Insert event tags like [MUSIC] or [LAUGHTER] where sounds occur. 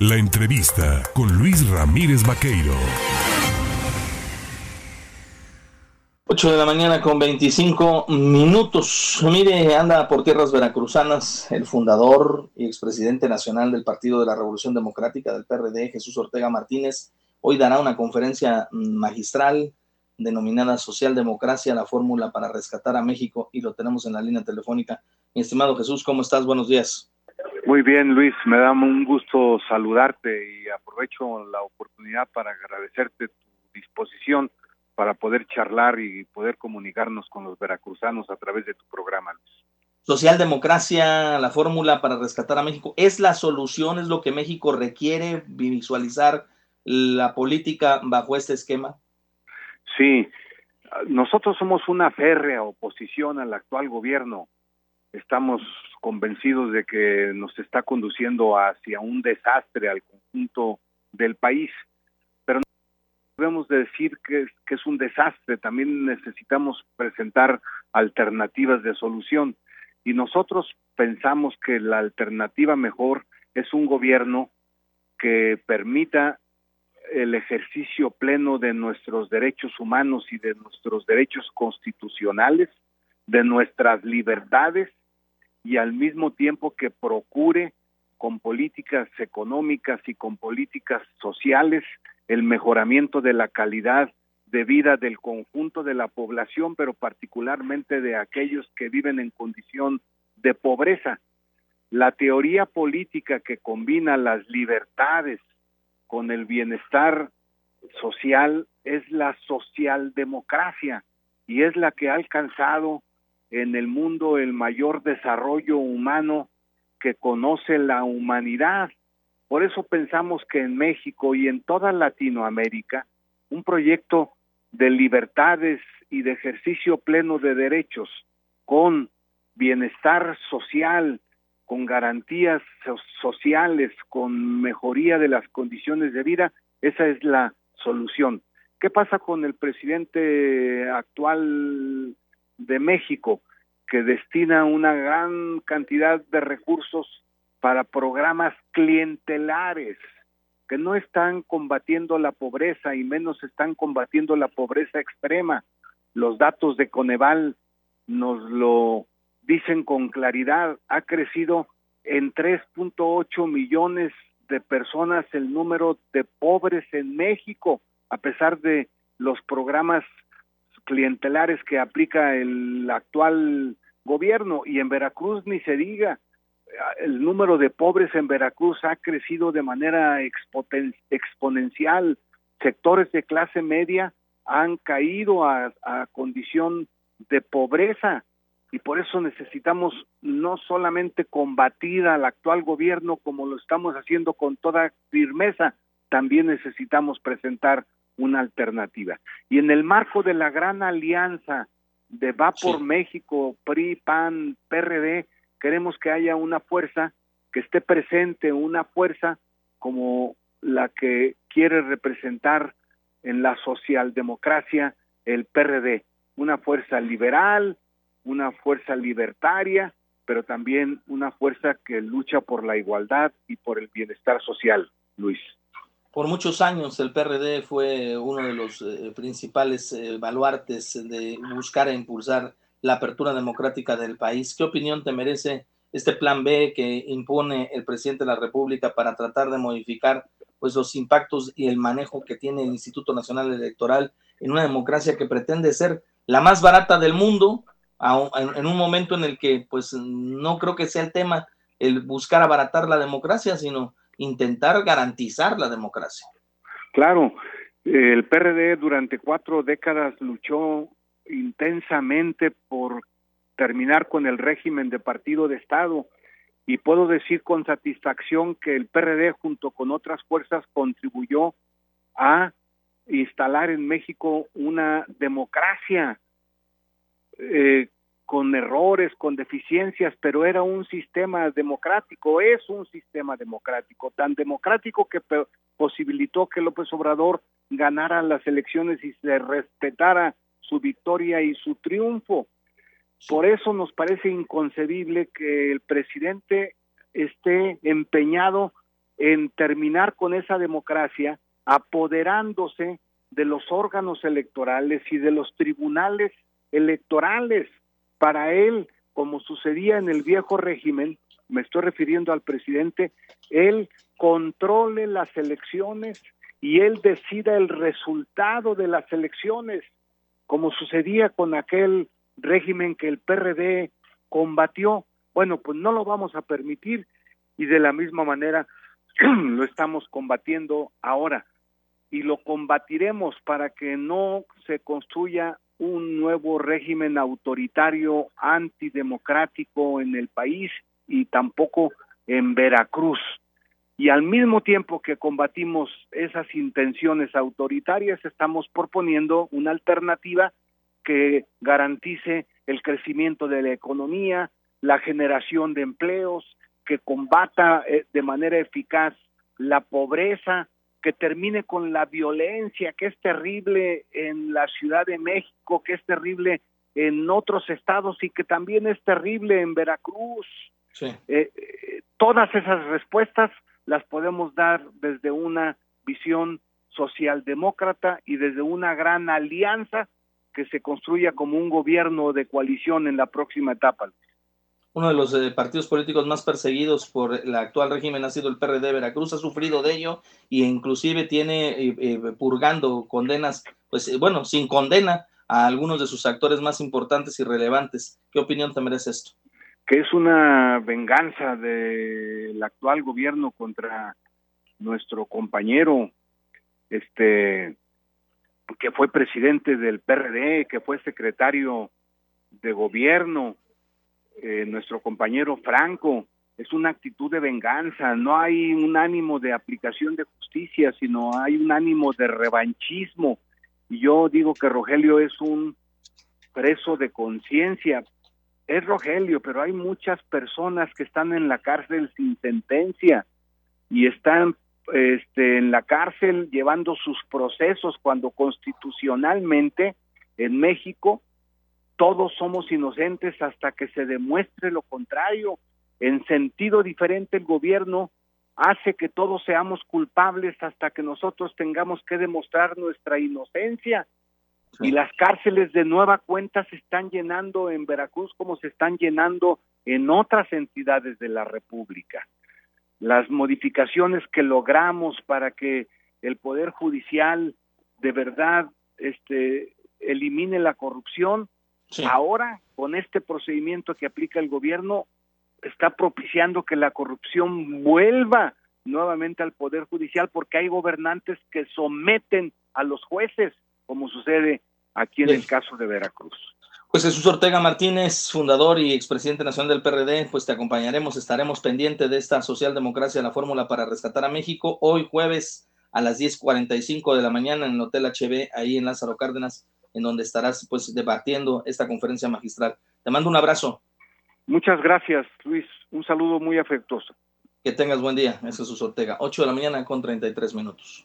La entrevista con Luis Ramírez Vaqueiro. 8 de la mañana con 25 minutos. Mire, anda por tierras veracruzanas el fundador y expresidente nacional del Partido de la Revolución Democrática del PRD, Jesús Ortega Martínez. Hoy dará una conferencia magistral denominada Socialdemocracia, la fórmula para rescatar a México, y lo tenemos en la línea telefónica. Mi estimado Jesús, ¿cómo estás? Buenos días. Muy bien, Luis, me da un gusto saludarte y aprovecho la oportunidad para agradecerte tu disposición para poder charlar y poder comunicarnos con los veracruzanos a través de tu programa, Luis. Socialdemocracia, la fórmula para rescatar a México, ¿es la solución, es lo que México requiere visualizar la política bajo este esquema? Sí, nosotros somos una férrea oposición al actual gobierno estamos convencidos de que nos está conduciendo hacia un desastre al conjunto del país. Pero no debemos decir que, que es un desastre, también necesitamos presentar alternativas de solución. Y nosotros pensamos que la alternativa mejor es un gobierno que permita el ejercicio pleno de nuestros derechos humanos y de nuestros derechos constitucionales, de nuestras libertades y al mismo tiempo que procure con políticas económicas y con políticas sociales el mejoramiento de la calidad de vida del conjunto de la población, pero particularmente de aquellos que viven en condición de pobreza. La teoría política que combina las libertades con el bienestar social es la socialdemocracia y es la que ha alcanzado en el mundo el mayor desarrollo humano que conoce la humanidad. Por eso pensamos que en México y en toda Latinoamérica un proyecto de libertades y de ejercicio pleno de derechos con bienestar social, con garantías sociales, con mejoría de las condiciones de vida, esa es la solución. ¿Qué pasa con el presidente actual de México, que destina una gran cantidad de recursos para programas clientelares que no están combatiendo la pobreza y menos están combatiendo la pobreza extrema. Los datos de Coneval nos lo dicen con claridad. Ha crecido en 3.8 millones de personas el número de pobres en México, a pesar de los programas clientelares que aplica el actual gobierno y en Veracruz ni se diga. El número de pobres en Veracruz ha crecido de manera exponencial. Sectores de clase media han caído a, condición de pobreza y por eso necesitamos no solamente combatir al actual gobierno como lo estamos haciendo con toda firmeza, también necesitamos presentar una alternativa. Y en el marco de la gran alianza de Va por México, PRI, PAN, PRD, queremos que haya una fuerza que esté presente, una fuerza como la que quiere representar en la socialdemocracia el PRD, una fuerza liberal, una fuerza libertaria, pero también una fuerza que lucha por la igualdad y por el bienestar social, Luis. Por muchos años el PRD fue uno de los eh, principales eh, baluartes de buscar e impulsar la apertura democrática del país. ¿Qué opinión te merece este plan B que impone el presidente de la República para tratar de modificar pues los impactos y el manejo que tiene el Instituto Nacional Electoral en una democracia que pretende ser la más barata del mundo en un momento en el que pues no creo que sea el tema el buscar abaratar la democracia, sino intentar garantizar la democracia. Claro, el PRD durante cuatro décadas luchó intensamente por terminar con el régimen de partido de Estado y puedo decir con satisfacción que el PRD junto con otras fuerzas contribuyó a instalar en México una democracia eh, con errores, con deficiencias, pero era un sistema democrático, es un sistema democrático, tan democrático que posibilitó que López Obrador ganara las elecciones y se respetara su victoria y su triunfo. Por eso nos parece inconcebible que el presidente esté empeñado en terminar con esa democracia apoderándose de los órganos electorales y de los tribunales electorales. Para él, como sucedía en el viejo régimen, me estoy refiriendo al presidente, él controle las elecciones y él decida el resultado de las elecciones, como sucedía con aquel régimen que el PRD combatió. Bueno, pues no lo vamos a permitir y de la misma manera [CLEARS THROAT] lo estamos combatiendo ahora y lo combatiremos para que no se construya un nuevo régimen autoritario antidemocrático en el país y tampoco en Veracruz. Y al mismo tiempo que combatimos esas intenciones autoritarias, estamos proponiendo una alternativa que garantice el crecimiento de la economía, la generación de empleos, que combata eh, de manera eficaz la pobreza, que termine con la violencia que es terrible en la Ciudad de México, que es terrible en otros estados y que también es terrible en Veracruz. Eh, eh, todas esas respuestas las podemos dar desde una visión socialdemócrata y desde una gran alianza que se construya como un gobierno de coalición en la próxima etapa. Uno de los eh, partidos políticos más perseguidos por el actual régimen ha sido el PRD. Veracruz ha sufrido de ello e inclusive tiene purgando condenas, pues bueno, sin condena a algunos de sus actores más importantes y relevantes. ¿Qué opinión te merece esto? que es una venganza del actual gobierno contra nuestro compañero, este, que fue presidente del PRD, que fue secretario de gobierno, eh, nuestro compañero Franco, es una actitud de venganza, no hay un ánimo de aplicación de justicia, sino hay un ánimo de revanchismo. Y yo digo que Rogelio es un preso de conciencia, es Rogelio, pero hay muchas personas que están en la cárcel sin sentencia y están este, en la cárcel llevando sus procesos cuando constitucionalmente en México todos somos inocentes hasta que se demuestre lo contrario. En sentido diferente el gobierno hace que todos seamos culpables hasta que nosotros tengamos que demostrar nuestra inocencia. Y las cárceles de nueva cuenta se están llenando en Veracruz como se están llenando en otras entidades de la República. Las modificaciones que logramos para que el Poder Judicial de verdad este, elimine la corrupción, ahora con este procedimiento que aplica el gobierno, está propiciando que la corrupción vuelva nuevamente al Poder Judicial porque hay gobernantes que someten a los jueces como sucede aquí en el caso de Veracruz. Pues Jesús Ortega Martínez, fundador y expresidente nacional del PRD, pues te acompañaremos, estaremos pendientes de esta socialdemocracia, la fórmula para rescatar a México, hoy jueves a las 10.45 de la mañana en el Hotel HB, ahí en Lázaro Cárdenas, en donde estarás pues debatiendo esta conferencia magistral. Te mando un abrazo. Muchas gracias, Luis. Un saludo muy afectuoso. Que tengas buen día. Es Jesús Ortega. 8 de la mañana con 33 minutos.